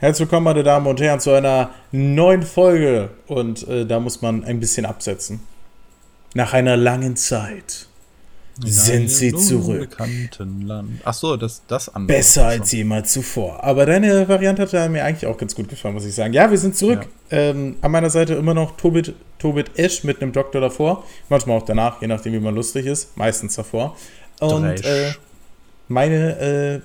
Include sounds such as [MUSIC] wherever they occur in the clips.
Herzlich willkommen, meine Damen und Herren, zu einer neuen Folge. Und äh, da muss man ein bisschen absetzen. Nach einer langen Zeit In sind sie zurück. Ach so, das, das andere. Besser als jemals zuvor. Aber deine Variante hat mir eigentlich auch ganz gut gefallen, muss ich sagen. Ja, wir sind zurück. Ähm, an meiner Seite immer noch Tobit, Tobit Esch mit einem Doktor davor. Manchmal auch danach, je nachdem, wie man lustig ist. Meistens davor. Und äh, meine, äh,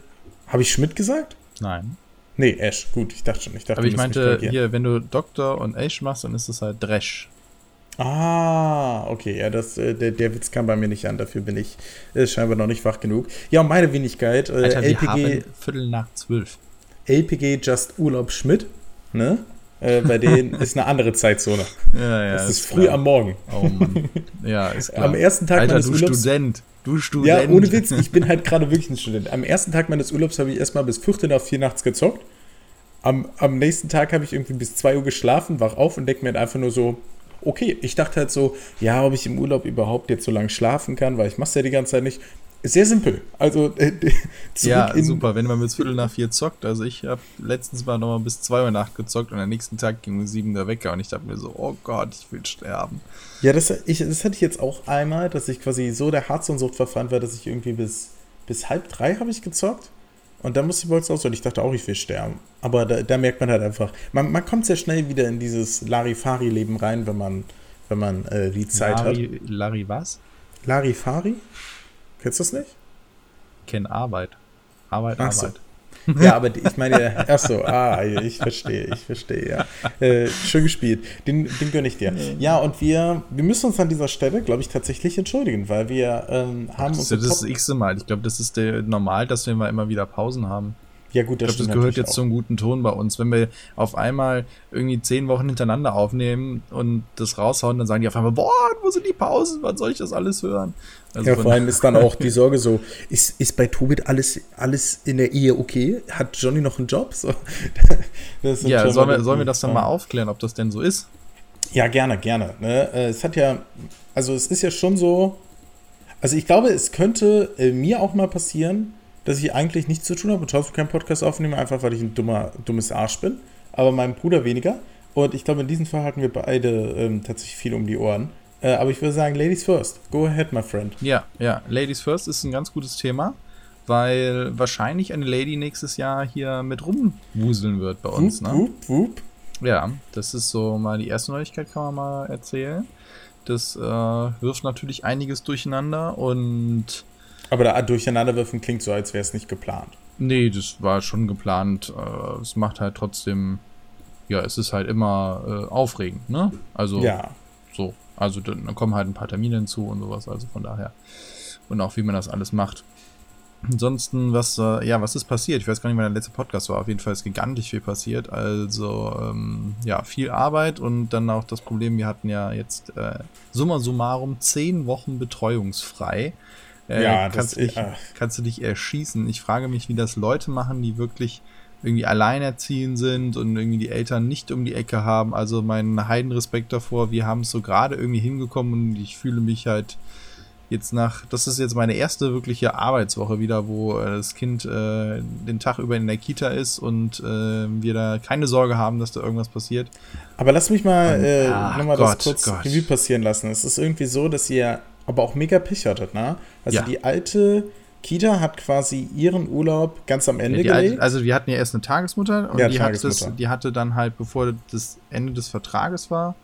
habe ich Schmidt gesagt? Nein. Nee, Esch. Gut, ich dachte schon. Ich dachte, Aber ich meinte, hier, wenn du Doktor und Ash machst, dann ist es halt Dresch. Ah, okay, ja, das, äh, der, der Witz kam bei mir nicht an, dafür bin ich äh, scheinbar noch nicht wach genug. Ja, und meine Wenigkeit, äh, Alter, wir LPG, haben Viertel nach zwölf. LPG Just Urlaub Schmidt, ne? Äh, bei denen [LAUGHS] ist eine andere Zeitzone. Ja, ja. Das ist früh am Morgen. Oh Mann. Ja, ist klar. Am ersten Tag Alter, meines du Urlaubs. Student. Du Student. Ja, ohne Witz, ich bin halt gerade wirklich ein Student. Am ersten Tag meines Urlaubs habe ich erstmal bis Viertel nach vier nachts gezockt. Am, am nächsten Tag habe ich irgendwie bis 2 Uhr geschlafen, wach auf und denke mir halt einfach nur so, okay, ich dachte halt so, ja, ob ich im Urlaub überhaupt jetzt so lange schlafen kann, weil ich mache es ja die ganze Zeit nicht. Sehr simpel. Also äh, [LAUGHS] Ja, super, wenn man bis Viertel nach vier zockt. Also ich habe letztens mal nochmal bis zwei Uhr Nacht gezockt und am nächsten Tag ging um sieben der Wecker und ich dachte mir so, oh Gott, ich will sterben. Ja, das, ich, das hatte ich jetzt auch einmal, dass ich quasi so der Herzsucht verfallen war, dass ich irgendwie bis, bis halb drei habe ich gezockt. Und dann musste ich wohl aus und ich dachte auch, ich will sterben. Aber da, da merkt man halt einfach, man, man kommt sehr schnell wieder in dieses Larifari-Leben rein, wenn man, wenn man äh, die Zeit hat. Larry, Larry was? Larifari? Kennst du das nicht? Kenn Arbeit. Arbeit, Ach so. Arbeit. Ja, [LAUGHS] aber ich meine, ach so, ah, ich verstehe, ich verstehe, ja. Äh, schön gespielt. Den, den gönne ich dir. Ja, und wir, wir müssen uns an dieser Stelle, glaube ich, tatsächlich entschuldigen, weil wir ähm, haben Das ist ja das x Mal. Ich glaube, das ist der normal, dass wir mal immer wieder Pausen haben. Ja, gut, Ich das glaube, das stimmt gehört jetzt auch. zum guten Ton bei uns. Wenn wir auf einmal irgendwie zehn Wochen hintereinander aufnehmen und das raushauen, dann sagen die auf einmal, boah, wo sind die Pausen? Wann soll ich das alles hören? Also Ja, vor allem ist dann auch die [LAUGHS] Sorge so, ist, ist bei Tobit alles, alles in der Ehe okay? Hat Johnny noch einen Job? So, [LAUGHS] das ja sollen wir, sollen wir das dann mal aufklären, ob das denn so ist? Ja, gerne, gerne. Ne? Äh, Es hat ja, also es ist ja schon so, also ich glaube, es könnte äh, mir auch mal passieren, dass ich eigentlich nichts zu tun habe und trotzdem keinen Podcast aufnehme, einfach weil ich ein dummer, dummes Arsch bin. Aber meinem Bruder weniger. Und ich glaube, in diesem Fall hatten wir beide ähm, tatsächlich viel um die Ohren. Äh, aber ich würde sagen, Ladies first. Go ahead, my friend. Ja, ja. Ladies First ist ein ganz gutes Thema, weil wahrscheinlich eine Lady nächstes Jahr hier mit rumwuseln wird bei uns. Wup, Ne? wup, wup. Ja, das ist so mal die erste Neuigkeit, kann man mal erzählen. Das äh, wirft natürlich einiges durcheinander und Aber da Durcheinanderwerfen klingt so, als wäre es nicht geplant. Nee, das war schon geplant. Äh, es macht halt trotzdem, ja, es ist halt immer äh, aufregend, ne? Also Ja. so. Also dann, dann kommen halt ein paar Termine hinzu und sowas, also von daher. Und auch wie man das alles macht. Ansonsten, was, äh, ja, was ist passiert? Ich weiß gar nicht, wann der letzte Podcast war. Auf jeden Fall ist gigantisch viel passiert. Also, ähm, ja, viel Arbeit und dann auch das Problem, wir hatten ja jetzt äh, summa summarum zehn Wochen betreuungsfrei. Äh, Ja, das- kannst, du dich, ja. kannst du dich erschießen. Ich frage mich, wie das Leute machen, die wirklich irgendwie alleinerziehend sind und irgendwie die Eltern nicht um die Ecke haben. Also meinen Heidenrespekt davor. Wir haben es so gerade irgendwie hingekommen und ich fühle mich halt jetzt nach, das ist jetzt meine erste wirkliche Arbeitswoche wieder, wo äh, das Kind äh, den Tag über in der Kita ist und äh, wir da keine Sorge haben, dass da irgendwas passiert. Aber lass mich mal Und- äh, ach nochmal das kurz Gott. Revue passieren lassen. Es ist irgendwie so, dass ihr aber auch mega Pech hattet, ne? Also Ja. die alte Kita hat quasi ihren Urlaub ganz am Ende Ja, gelegt. also wir hatten ja erst eine Tagesmutter und Ja, die, Hat Tagesmutter. das, die hatte dann halt, bevor das Ende des Vertrages war,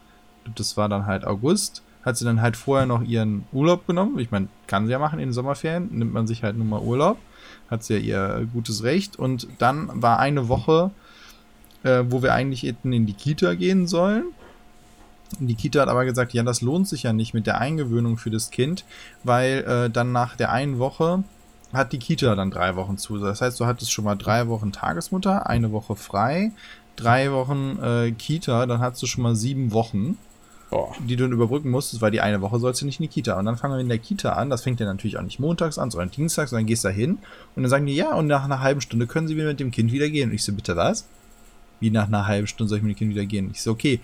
das war dann halt August, hat sie dann halt vorher noch ihren Urlaub genommen. Ich meine, kann sie ja machen in den Sommerferien, nimmt man sich halt nun mal Urlaub, hat sie ja ihr gutes Recht und dann war eine Woche, äh, wo wir eigentlich hätten in die Kita gehen sollen. Die Kita hat aber gesagt, ja, das lohnt sich ja nicht mit der Eingewöhnung für das Kind, weil äh, dann nach der einen Woche hat die Kita dann drei Wochen zu. Das heißt, du hattest schon mal drei Wochen Tagesmutter, eine Woche frei, drei Wochen äh, Kita, dann hattest du schon mal sieben Wochen, Boah. die du dann überbrücken musstest, weil die eine Woche sollst du nicht in die Kita. Und dann fangen wir in der Kita an, das fängt ja natürlich auch nicht montags an, sondern dienstags, und dann gehst du da hin und dann sagen die, ja, und nach einer halben Stunde können sie wieder mit dem Kind wieder gehen. Und ich so, bitte was? Wie nach einer halben Stunde soll ich mit dem Kind wieder gehen? Ich so, okay,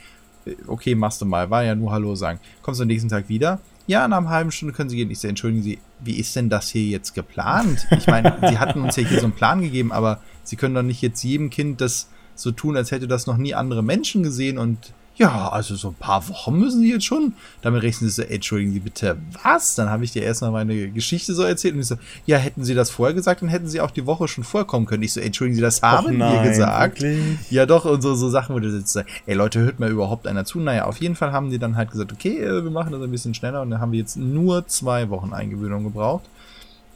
okay, machst du mal, war ja nur Hallo sagen. Kommst du am nächsten Tag wieder? Ja, nach einer halben Stunde können Sie gehen. Ich so, entschuldigen Sie, wie ist denn das hier jetzt geplant? Ich meine, [LAUGHS] Sie hatten uns ja hier so einen Plan gegeben, aber Sie können doch nicht jetzt jedem Kind das so tun, als hätte das noch nie andere Menschen gesehen und ja, also so ein paar Wochen müssen sie jetzt schon. Damit rechnen sie so, ey, entschuldigen Sie bitte, was? Dann habe ich dir erstmal meine Geschichte so erzählt und ich so, ja, hätten Sie das vorher gesagt, dann hätten Sie auch die Woche schon vorkommen können. Ich so, entschuldigen Sie, das haben wir gesagt. Wirklich? Ja, doch, und so, so Sachen, wo du sitzt, ey, Leute, hört mal überhaupt einer zu? Naja, auf jeden Fall haben die dann halt gesagt, okay, äh, wir machen das ein bisschen schneller und dann haben wir jetzt nur zwei Wochen Eingewöhnung gebraucht.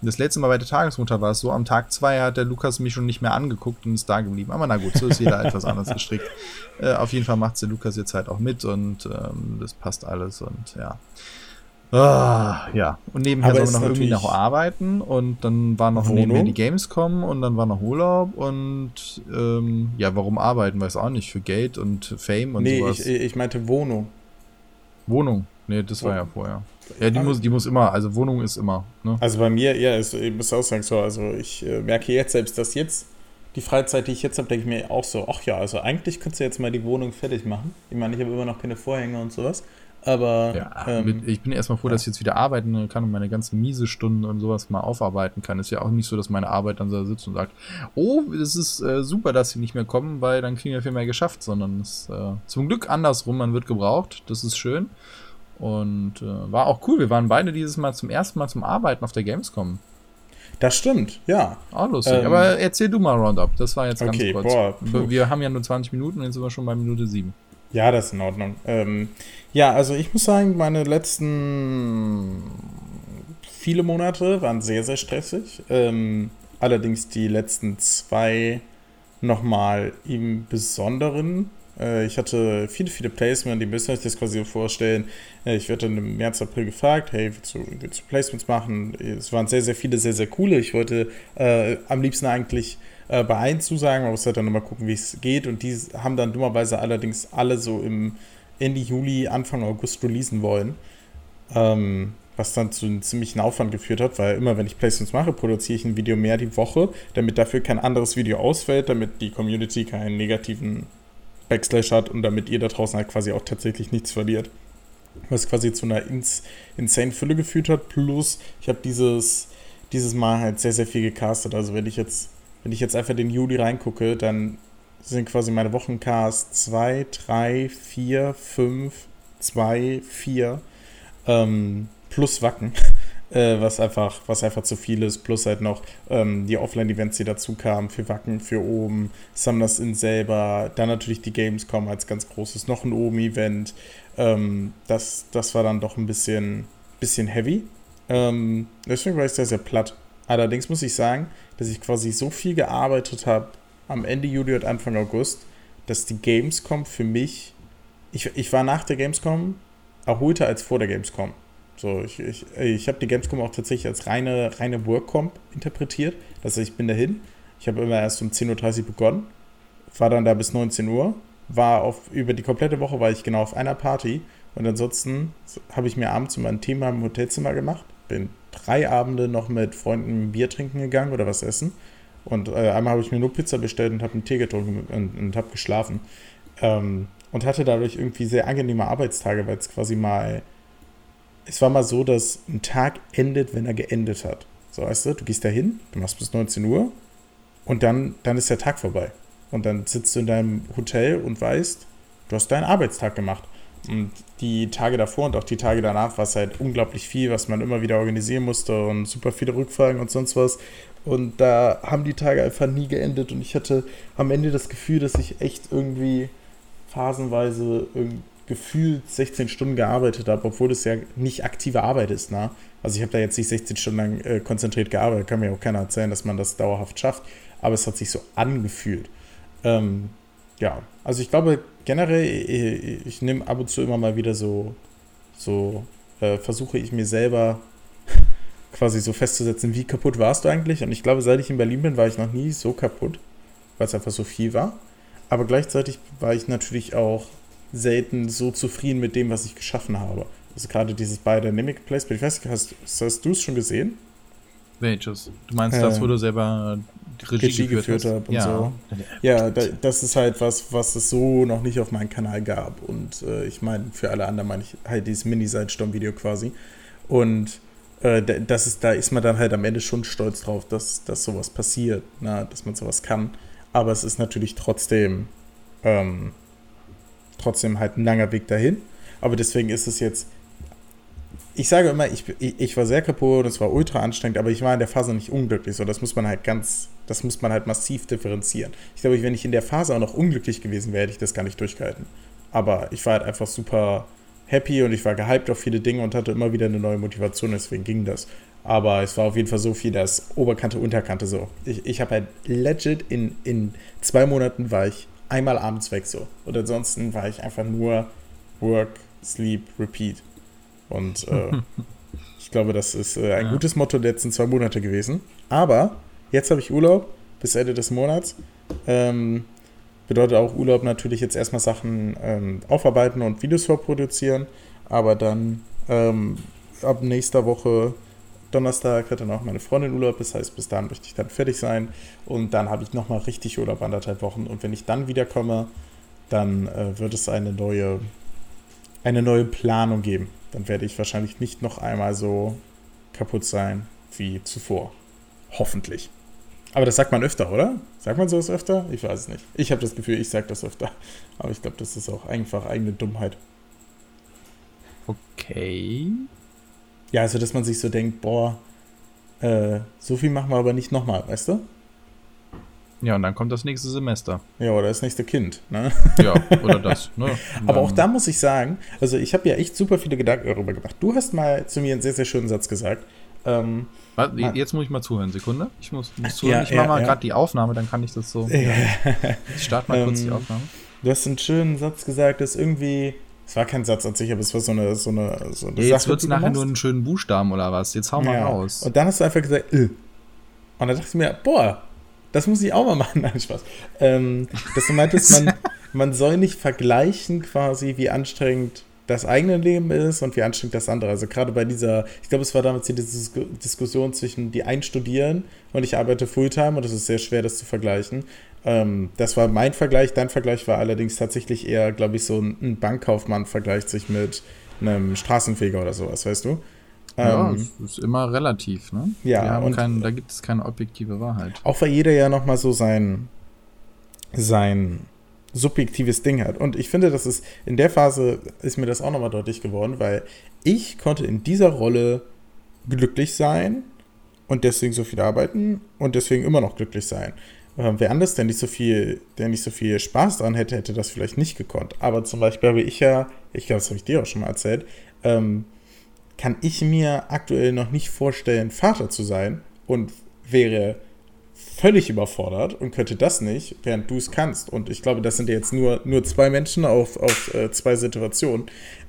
Das letzte Mal bei der Tagesmutter war es so, am Tag zwei hat der Lukas mich schon nicht mehr angeguckt und ist da geblieben. Aber na gut, so ist jeder [LAUGHS] etwas anders gestrickt. Äh, auf jeden Fall macht der Lukas jetzt halt auch mit und ähm, das passt alles und ja. Ah, ja, und nebenher soll man noch irgendwie noch arbeiten und dann war noch Wohnung? nebenher die Gamescom und dann war noch Urlaub und ähm, ja, warum arbeiten, weiß auch nicht, für Geld und Fame und nee, sowas. Nee, ich, ich meinte Wohnung. Wohnung, nee, das war ja vorher. Ja, die muss, die muss immer, also Wohnung ist immer. Ne? Also bei mir, ja, ist, ich muss auch sagen, so, also ich äh, merke jetzt selbst, dass jetzt die Freizeit, die ich jetzt habe, denke ich mir auch so, ach ja, also eigentlich könntest du jetzt mal die Wohnung fertig machen. Ich meine, ich habe immer noch keine Vorhänge und sowas. Aber ja, ähm, ich bin erstmal froh, dass ich jetzt wieder arbeiten kann und meine ganzen miese Stunden und sowas mal aufarbeiten kann. Ist ja auch nicht so, dass meine Arbeit dann da sitzt und sagt, oh, es ist äh, super, dass sie nicht mehr kommen, weil dann kriegen wir viel mehr geschafft, sondern es ist äh, zum Glück andersrum, man wird gebraucht, das ist schön. Und äh, war auch cool. Wir waren beide dieses Mal zum ersten Mal zum Arbeiten auf der Gamescom. Das stimmt, ja. Auch lustig. Ähm, Aber erzähl du mal Roundup. Das war jetzt ganz okay, kurz. Boah, wir haben ja nur 20 Minuten, jetzt sind wir schon bei Minute 7. Ja, das ist in Ordnung. Ähm, ja, also ich muss sagen, meine letzten viele Monate waren sehr, sehr stressig. Ähm, allerdings die letzten zwei nochmal im Besonderen. Äh, ich hatte viele, viele Placements, die müssen euch das quasi vorstellen. Äh, ich werde dann im März, April gefragt, hey, willst du, willst du Placements machen? Es waren sehr, sehr viele, sehr, sehr coole. Ich wollte äh, am liebsten eigentlich äh, bei allen zusagen, aber ich sollte dann nochmal gucken, wie es geht. Und die haben dann dummerweise allerdings alle so im Ende Juli, Anfang August releasen wollen. Ähm, was dann zu einem ziemlichen Aufwand geführt hat, weil immer wenn ich Placements mache, produziere ich ein Video mehr die Woche, damit dafür kein anderes Video ausfällt, damit die Community keinen negativen Backslash hat und damit ihr da draußen halt quasi auch tatsächlich nichts verliert. Was quasi zu einer ins, insane Fülle geführt hat. Plus, ich habe dieses, dieses Mal halt sehr, sehr viel gecastet. Also wenn ich jetzt, wenn ich jetzt einfach den Juli reingucke, dann sind quasi meine Wochencasts 2, 3, 4, 5, 2, 4 plus Wacken. [LAUGHS] äh, was, einfach, was einfach zu viel ist. Plus halt noch ähm, die Offline-Events, die dazu kamen, für Wacken, für oben, Summoners in selber, dann natürlich die Gamescom als ganz großes, noch ein oben-Event. Ähm, das, das war dann doch ein bisschen, bisschen heavy. Ähm, deswegen war ich sehr, sehr platt. Allerdings muss ich sagen, dass ich quasi so viel gearbeitet habe am Ende Juli und Anfang August, dass die Gamescom für mich, ich, ich war nach der Gamescom erholter als vor der Gamescom. So, ich, ich, ich habe die Gamescom auch tatsächlich als reine, reine Workcomp interpretiert. Das heißt, ich bin dahin. Ich habe immer erst um 10.30 Uhr begonnen, war dann da bis 19 Uhr, war auf, über die komplette Woche war ich genau auf einer Party. Und ansonsten habe ich mir abends immer ein Thema im Hotelzimmer gemacht, bin drei Abende noch mit Freunden Bier trinken gegangen oder was essen. Und äh, einmal habe ich mir nur Pizza bestellt und habe einen Tee getrunken und, und habe geschlafen. Ähm, und hatte dadurch irgendwie sehr angenehme Arbeitstage, weil es quasi mal es war mal so, dass ein Tag endet, wenn er geendet hat. So, weißt du, du gehst da hin, du machst bis 19 Uhr und dann, dann ist der Tag vorbei. Und dann sitzt du in deinem Hotel und weißt, du hast deinen Arbeitstag gemacht. Und die Tage davor und auch die Tage danach war es halt unglaublich viel, was man immer wieder organisieren musste und super viele Rückfragen und sonst was. Und da haben die Tage einfach nie geendet und ich hatte am Ende das Gefühl, dass ich echt irgendwie phasenweise irgendwie gefühlt 16 Stunden gearbeitet habe, obwohl das ja nicht aktive Arbeit ist. Ne? Also ich habe da jetzt nicht 16 Stunden lang äh, konzentriert gearbeitet, kann mir auch keiner erzählen, dass man das dauerhaft schafft, aber es hat sich so angefühlt. Ähm, ja, also ich glaube generell, ich, ich nehme ab und zu immer mal wieder so, so äh, versuche ich mir selber [LAUGHS] quasi so festzusetzen, wie kaputt warst du eigentlich? Und ich glaube, seit ich in Berlin bin, war ich noch nie so kaputt, weil es einfach so viel war. Aber gleichzeitig war ich natürlich auch selten so zufrieden mit dem, was ich geschaffen habe. Also gerade dieses Biodynamic Placement. Ich weiß nicht, hast, hast du es schon gesehen? Welches? Du meinst äh, das, wo du selber Regie, Regie geführt, geführt hast und ja. so. Ja, da, das ist halt was, was es so noch nicht auf meinem Kanal gab. Und äh, ich meine, für alle anderen meine ich halt dieses Mini-Sidestorm-Video quasi. Und äh, das ist, da ist man dann halt am Ende schon stolz drauf, dass, dass sowas passiert, na, dass man sowas kann. Aber es ist natürlich trotzdem ähm, trotzdem halt ein langer Weg dahin. Aber deswegen ist es jetzt. Ich sage immer, ich, ich, war sehr kaputt, es war ultra anstrengend, aber ich war in der Phase nicht unglücklich. So, das muss man halt ganz, das muss man halt massiv differenzieren. Ich glaube, wenn ich in der Phase auch noch unglücklich gewesen wäre, hätte ich das gar nicht durchgehalten. Aber ich war halt einfach super happy und ich war gehypt auf viele Dinge und hatte immer wieder eine neue Motivation, deswegen ging das. Aber es war auf jeden Fall so viel, dass Oberkante, Unterkante so. Ich, ich habe halt legit in, in zwei Monaten war ich einmal abends weg so. Und ansonsten war ich einfach nur Work, Sleep, Repeat. Und äh, [LAUGHS] ich glaube, das ist äh, ein ja. gutes Motto der letzten zwei Monate gewesen. Aber jetzt habe ich Urlaub bis Ende des Monats. Ähm, bedeutet auch Urlaub natürlich jetzt erstmal Sachen ähm, aufarbeiten und Videos vorproduzieren. Aber dann ähm, ab nächster Woche Donnerstag hat dann auch meine Freundin Urlaub, das heißt, bis dahin möchte ich dann fertig sein und dann habe ich nochmal richtig Urlaub, anderthalb Wochen und wenn ich dann wiederkomme, dann äh, wird es eine neue, eine neue Planung geben. Dann werde ich wahrscheinlich nicht noch einmal so kaputt sein wie zuvor. Hoffentlich. Aber das sagt man öfter, oder? Sagt man sowas öfter? Ich weiß es nicht. Ich habe das Gefühl, ich sage das öfter. Aber ich glaube, das ist auch einfach eigene Dummheit. Okay. Ja, also dass man sich so denkt, boah, äh, so viel machen wir aber nicht nochmal, weißt du? Ja, und dann kommt das nächste Semester. Ja, oder das nächste Kind, ne? [LAUGHS] Ja, oder das, ne? [LAUGHS] aber auch da muss ich sagen, also ich habe ja echt super viele Gedanken darüber gemacht. Du hast mal zu mir einen sehr, sehr schönen Satz gesagt. Ähm, Was, jetzt muss ich mal zuhören, Sekunde. Ich muss, muss zuhören. Ja, ich mache ja, mal ja. gerade die Aufnahme, dann kann ich das so. [LAUGHS] ich starte mal kurz die ähm, Aufnahme. Du hast einen schönen Satz gesagt, dass irgendwie es war kein Satz an sich, aber es war so eine, so eine, so eine ja, Jetzt wird es nachher nur einen schönen Buchstaben oder was. Jetzt hau mal ja. raus. Und dann hast du einfach gesagt, äh. Und dann dachte ich mir, boah, das muss ich auch mal machen. [LAUGHS] Nein, Spaß. Ähm, dass du meintest, man, [LAUGHS] man soll nicht vergleichen quasi, wie anstrengend das eigene Leben ist und wie anstrengend das andere. Also gerade bei dieser, ich glaube, es war damals die Diskussion zwischen die einen studieren und ich arbeite Fulltime und es ist sehr schwer, das zu vergleichen. Ähm, das war mein Vergleich. Dein Vergleich war allerdings tatsächlich eher, glaube ich, so ein Bankkaufmann vergleicht sich mit einem Straßenfeger oder sowas, weißt du? Ja, ähm, es ist immer relativ, ne? Ja, und kein, da gibt es keine objektive Wahrheit. Auch weil jeder ja nochmal so sein, sein subjektives Ding hat. Und ich finde, das ist in der Phase ist mir das auch nochmal deutlich geworden, weil ich konnte in dieser Rolle glücklich sein und deswegen so viel arbeiten und deswegen immer noch glücklich sein. Äh, wer anders, der nicht so viel, der nicht so viel Spaß dran hätte, hätte das vielleicht nicht gekonnt. Aber zum Beispiel habe ich ja, ich glaube, das habe ich dir auch schon mal erzählt, ähm, kann ich mir aktuell noch nicht vorstellen, Vater zu sein und wäre völlig überfordert und könnte das nicht, während du es kannst. Und ich glaube, das sind jetzt nur, nur zwei Menschen auf, auf äh, zwei Situationen.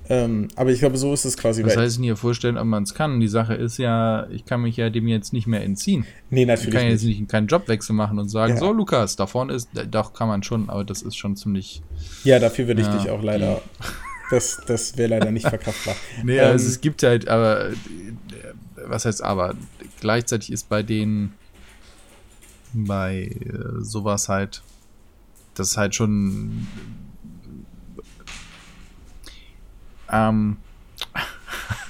Ähm, aber ich glaube, so ist es quasi. Das heißt, nicht vorstellen, ob man es kann. Die Sache ist ja, ich kann mich ja dem jetzt nicht mehr entziehen. Nee, natürlich. Ich kann jetzt nicht keinen Jobwechsel machen und sagen, ja. so Lukas, da vorne ist, doch kann man schon, aber das ist schon ziemlich. Ja, dafür würde ich ja, dich auch leider. Das, das wäre leider nicht verkraftbar. [LAUGHS] nee, ähm, also es gibt halt, aber was heißt aber? Gleichzeitig ist bei den bei äh, sowas halt, das ist halt schon ähm,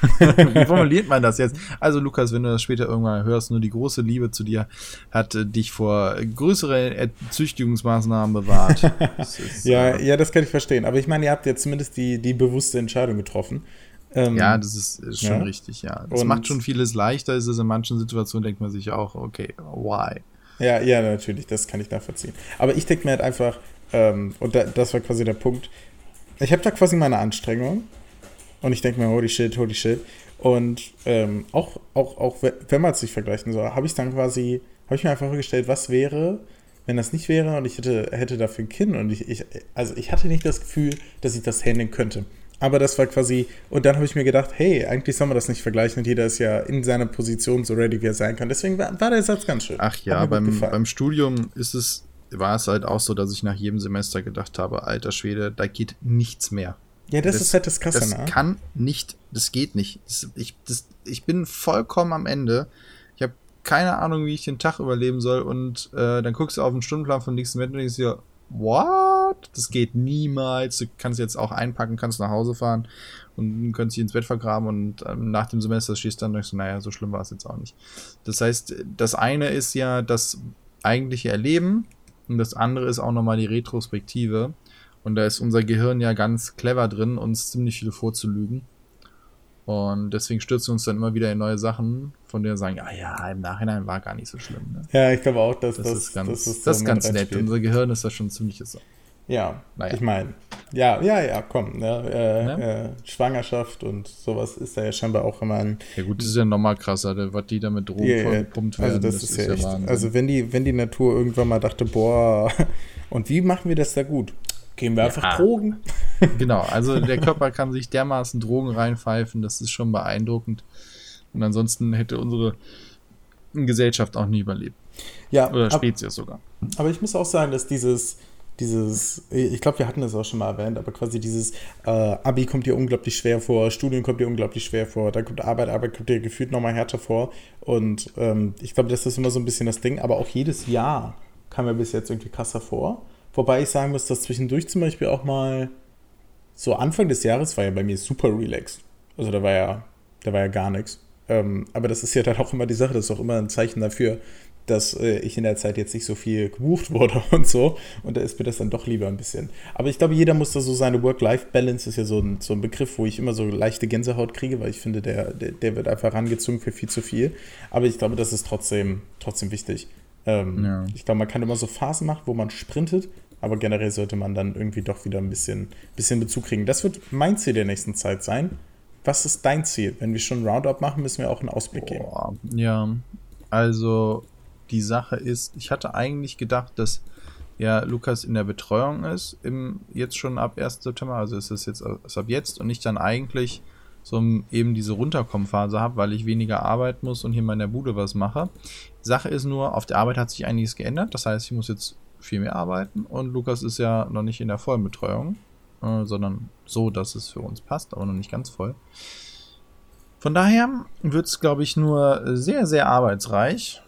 [LAUGHS] Wie formuliert man das jetzt? Also, Lukas, wenn du das später irgendwann hörst, nur die große Liebe zu dir hat äh, dich vor größeren Züchtigungsmaßnahmen bewahrt. [LAUGHS] Ist, ja, äh, ja, das kann ich verstehen. Aber ich meine, ihr habt ja zumindest die, die bewusste Entscheidung getroffen. Ähm, ja, das ist, ist schon ja. richtig, ja. Das Und macht schon vieles leichter. Ist es in manchen Situationen, denkt man sich auch, okay, why? Ja, ja, natürlich, das kann ich nachvollziehen. Aber ich denke mir halt einfach, ähm, und da, das war quasi der Punkt, ich habe da quasi meine Anstrengung und ich denke mir, holy shit, holy shit. Und ähm, auch, auch, auch wenn man es sich vergleichen soll, habe ich dann quasi, habe ich mir einfach vorgestellt, was wäre, wenn das nicht wäre und ich hätte, hätte dafür ein Kind und ich, ich, also ich hatte nicht das Gefühl, dass ich das handeln könnte. Aber das war quasi, und dann habe ich mir gedacht, hey, eigentlich soll man das nicht vergleichen und jeder ist ja in seiner Position so ready, wie er sein kann. Deswegen war, war der Satz ganz schön. Ach ja, beim, beim Studium ist es, war es halt auch so, dass ich nach jedem Semester gedacht habe, alter Schwede, da geht nichts mehr. Ja, das, das ist halt das Kasse, Das ne? kann nicht, das geht nicht. Das, ich, das, ich bin vollkommen am Ende. Ich habe keine Ahnung, wie ich den Tag überleben soll. Und äh, dann guckst du auf den Stundenplan von nächsten Wetter und denkst dir, what? Das geht niemals. Du kannst jetzt auch einpacken, kannst nach Hause fahren und könntest dich ins Bett vergraben und ähm, nach dem Semester stehst du dann und denkst, naja, so schlimm war es jetzt auch nicht. Das heißt, das eine ist ja das eigentliche Erleben Und das andere ist auch nochmal die Retrospektive. Und da ist unser Gehirn ja ganz clever drin, uns ziemlich viel vorzulügen. Und deswegen stürzen wir uns dann immer wieder in neue Sachen, von denen wir sagen, ja, ja, im Nachhinein war gar nicht so schlimm. Ne? Ja, ich glaube auch, dass Das, das, ist ganz, das das ist so ist ganz nett. Unser Gehirn ist da schon ziemlich so. Ja, Naja. ich meine, ja, ja, ja, komm, ne, äh, Ne? Äh, Schwangerschaft und sowas ist da ja scheinbar auch immer ein, Ja gut, das ist ja nochmal krasser, was die da mit Drogen Ja, ja. vollgepumpt werden. also das, ist ja echt, Wahnsinn. also wenn die, wenn die Natur irgendwann mal dachte, boah, [LAUGHS] und wie machen wir das da gut? Gehen wir einfach Ja. Drogen? [LAUGHS] Genau, also der Körper kann sich dermaßen Drogen reinpfeifen, das ist schon beeindruckend. Und ansonsten hätte unsere Gesellschaft auch nie überlebt. Ja, Oder ab, Spezies sogar. aber ich muss auch sagen, dass dieses, dieses, ich glaube, wir hatten das auch schon mal erwähnt, aber quasi dieses äh, Abi kommt dir unglaublich schwer vor, Studium kommt dir unglaublich schwer vor, dann kommt Arbeit, Arbeit kommt dir gefühlt nochmal härter vor. Und ähm, ich glaube, das ist immer so ein bisschen das Ding, aber auch jedes Jahr kam mir bis jetzt irgendwie krasser vor. Wobei ich sagen muss, dass zwischendurch zum Beispiel auch mal so Anfang des Jahres war ja bei mir super relaxed. Also da war ja, da war ja gar nichts. Ähm, aber das ist ja dann auch immer die Sache, das ist auch immer ein Zeichen dafür, dass äh, ich in der Zeit jetzt nicht so viel gebucht [LAUGHS] wurde und so. Und da ist mir das dann doch lieber ein bisschen. Aber ich glaube, jeder muss da so seine Work-Life-Balance, ist ja so ein, so ein Begriff, wo ich immer so leichte Gänsehaut kriege, weil ich finde, der, der, der wird einfach rangezogen für viel zu viel. Aber ich glaube, das ist trotzdem, trotzdem wichtig. Ähm, Ja. Ich glaube, man kann immer so Phasen machen, wo man sprintet, aber generell sollte man dann irgendwie doch wieder ein bisschen, bisschen Bezug kriegen. Das wird mein Ziel der nächsten Zeit sein. Was ist dein Ziel? Wenn wir schon Roundup machen, müssen wir auch einen Ausblick geben. Boah, ja, also die Sache ist, ich hatte eigentlich gedacht, dass ja Lukas in der Betreuung ist, im, jetzt schon ab 1. September, also ist es jetzt ist ab jetzt und ich dann eigentlich so eben diese Runterkommenphase habe, weil ich weniger arbeiten muss und hier mal in der Bude was mache. Sache ist nur, auf der Arbeit hat sich einiges geändert, das heißt, ich muss jetzt viel mehr arbeiten und Lukas ist ja noch nicht in der vollen Betreuung, äh, sondern so, dass es für uns passt, aber noch nicht ganz voll. Von daher wird es, glaube ich, nur sehr, sehr arbeitsreich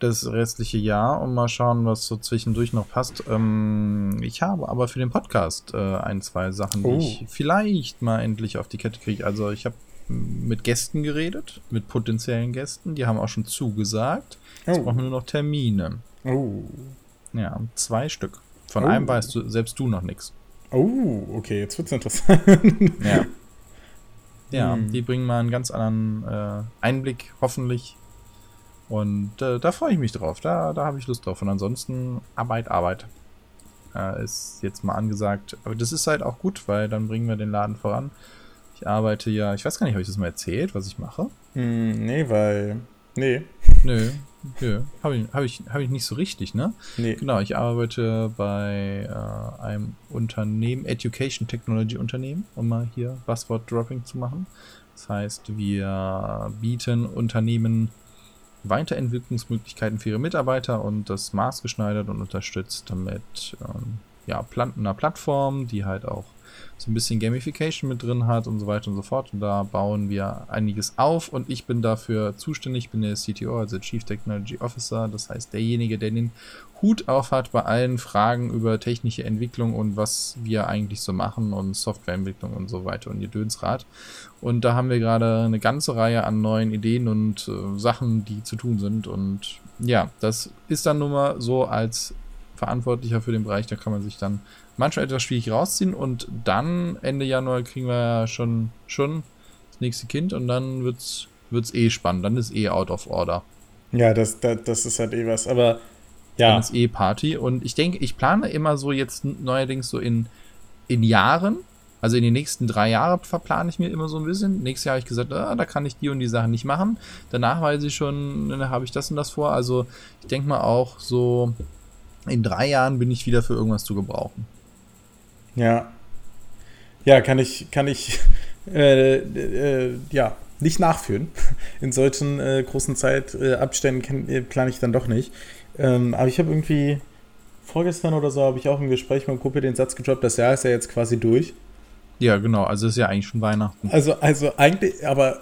das restliche Jahr und mal schauen, was so zwischendurch noch passt. Ähm, ich habe aber für den Podcast äh, ein, zwei Sachen, die Oh. ich vielleicht mal endlich auf die Kette kriege. Also ich habe mit Gästen geredet, mit potenziellen Gästen, die haben auch schon zugesagt. Jetzt Oh. brauchen wir nur noch Termine. Oh. Ja, zwei Stück. Von Oh. einem weißt du selbst du noch nichts. Oh, okay, jetzt wird's interessant. Ja. Ja, Hm. die bringen mal einen ganz anderen äh, Einblick, hoffentlich. Und äh, da freue ich mich drauf. Da, da habe ich Lust drauf. Und ansonsten Arbeit, Arbeit. Äh, ist jetzt mal angesagt. Aber das ist halt auch gut, weil dann bringen wir den Laden voran. Ich arbeite ja, ich weiß gar nicht, habe ich das mal erzählt, was ich mache? Hm, nee, weil. Nee. Nö, nö. Habe ich, hab ich, hab ich nicht so richtig, ne? Nee. Genau, ich arbeite bei äh, einem Unternehmen, Education Technology Unternehmen, um mal hier Buzzword Dropping zu machen. Das heißt, wir bieten Unternehmen Weiterentwicklungsmöglichkeiten für ihre Mitarbeiter und das maßgeschneidert und unterstützt mit ähm, ja, einer Plattform, die halt auch so ein bisschen Gamification mit drin hat und so weiter und so fort. Und da bauen wir einiges auf und ich bin dafür zuständig. Ich bin der CTO, also Chief Technology Officer. Das heißt, derjenige, der den Hut auf hat bei allen Fragen über technische Entwicklung und was wir eigentlich so machen und Softwareentwicklung und so weiter und ihr Dönsrad. Und da haben wir gerade eine ganze Reihe an neuen Ideen und äh, Sachen, die zu tun sind. Und ja, das ist dann nun mal so als Verantwortlicher für den Bereich, da kann man sich dann manchmal etwas schwierig rausziehen und dann Ende Januar kriegen wir ja schon, schon das nächste Kind und dann wird's, wird's eh spannend, dann ist eh out of order. Ja, das, das, das ist halt eh was. Aber Dann ja. ist eh Party und ich denke, ich plane immer so jetzt neuerdings so in, in Jahren, also in den nächsten drei Jahren verplane ich mir immer so ein bisschen. Nächstes Jahr habe ich gesagt, ah, da kann ich die und die Sachen nicht machen. Danach weiß ich schon, dann habe ich das und das vor. Also ich denke mal auch so, in drei Jahren bin ich wieder für irgendwas zu gebrauchen. Ja. Ja, kann ich, kann ich [LAUGHS] äh, äh, ja, nicht nachführen. [LAUGHS] In solchen äh, großen Zeitabständen äh, plane ich dann doch nicht. Ähm, aber ich habe irgendwie vorgestern oder so habe ich auch im Gespräch mit dem Kumpel den Satz gedroppt, das Jahr ist ja jetzt quasi durch. Ja, genau. Also ist ja eigentlich schon Weihnachten. Also, also eigentlich, aber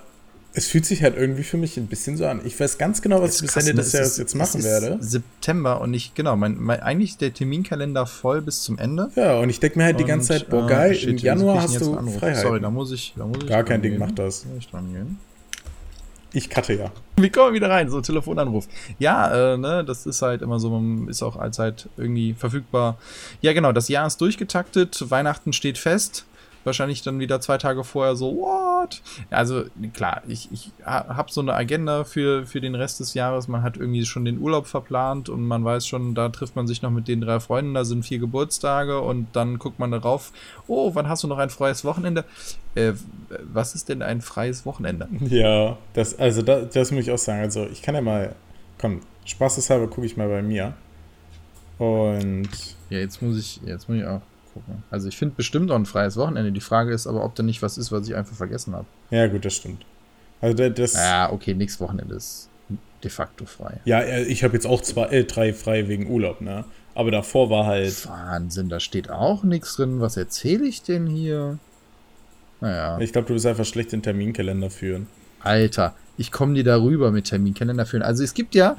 es fühlt sich halt irgendwie für mich ein bisschen so an. Ich weiß ganz genau, was ich bis Ende ne? des Es Jahres jetzt machen ist werde. September und ich, genau, mein, mein, eigentlich ist der Terminkalender voll bis zum Ende. Ja, und ich denke mir halt die ganze Zeit, boah, äh, geil, shit, im Januar hast du. Freiheit. Sorry, da muss ich, da muss ich Gar kein Ding, gehen. mach das. Da muss ich dran gehen. Ich cutte ja. [LAUGHS] Wie kommen wir wieder rein? So, Telefonanruf. Ja, äh, ne, das ist halt immer so, man ist auch allzeit irgendwie verfügbar. Ja, genau, das Jahr ist durchgetaktet, Weihnachten steht fest. Wahrscheinlich dann wieder zwei Tage vorher so, what? Also, klar, ich, ich habe so eine Agenda für, für den Rest des Jahres. Man hat irgendwie schon den Urlaub verplant und man weiß schon, da trifft man sich noch mit den drei Freunden, da sind vier Geburtstage und dann guckt man darauf, oh, wann hast du noch ein freies Wochenende? Äh, was ist denn ein freies Wochenende? Ja, das, also das, das muss ich auch sagen. Also ich kann ja mal, komm, spaßeshalber gucke ich mal bei mir. Und. Ja, jetzt muss ich, jetzt muss ich auch gucken. Also ich finde bestimmt auch ein freies Wochenende. Die Frage ist aber, ob da nicht was ist, was ich einfach vergessen habe. Ja, gut, das stimmt. Also das. Ja, okay, nächstes Wochenende ist de facto frei. Ja, äh, ich habe jetzt auch zwei, äh, drei frei wegen Urlaub, ne? Aber davor war halt. Wahnsinn, da steht auch nichts drin. Was erzähle ich denn hier? Naja. Ich glaube, du bist einfach schlecht in Terminkalender führen. Alter, ich komme dir darüber mit Terminkalender führen. Also es gibt ja,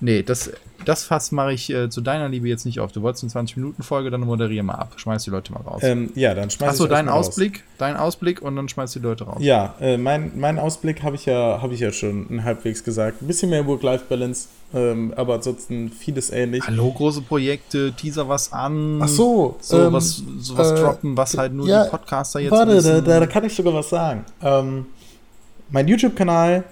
Nee, das, das Fass mache ich äh, zu deiner Liebe jetzt nicht auf. Du wolltest eine 20-Minuten-Folge, dann moderiere mal ab. Schmeiß die Leute mal raus. Ähm, ja, dann schmeiß Achso, deinen Ausblick, raus. deinen Ausblick und dann schmeiß die Leute raus. Ja, äh, mein, mein Ausblick habe ich, ja, hab ich ja schon halbwegs gesagt. Ein bisschen mehr Work-Life-Balance, ähm, aber ansonsten vieles ähnlich. Hallo, große Projekte, Teaser was an. Ach so. So ähm, was, so was äh, droppen, was halt nur ja, die Podcaster jetzt Warte, da, da, da, kann ich sogar was sagen. Ähm, mein YouTube-Kanal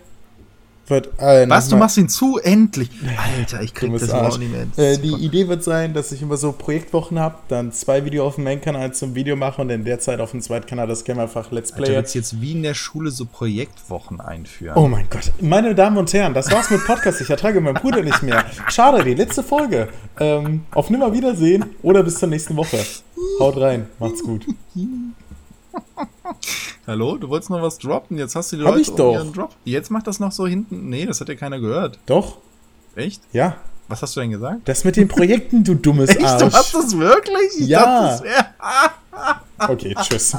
wird, äh, Was, du machst ihn zu? Endlich. Alter, ich krieg das auch nicht mehr. Äh, die Idee wird sein, dass ich immer so Projektwochen habe, dann zwei Videos auf dem Main-Kanal zum Video mache und in der Zeit auf dem zweiten Kanal das Game einfach Let's Play. Du willst jetzt wie in der Schule so Projektwochen einführen. Oh mein Gott. Meine Damen und Herren, das war's mit Podcast. Ich ertrage meinen Bruder nicht mehr. Schade, die letzte Folge. Ähm, auf Nimmerwiedersehen oder bis zur nächsten Woche. Haut rein. Macht's gut. [LAUGHS] Hallo, du wolltest noch was droppen, jetzt hast du die Leute Hab ich doch. Um Drop. Jetzt macht das noch so hinten. Nee, das hat ja keiner gehört. Doch. Echt? Ja. Was hast du denn gesagt? Das mit den Projekten, du dummes [LAUGHS] Echt? Arsch. Du hast das wirklich? Ich ja. Dachte, das [LAUGHS] okay, tschüss.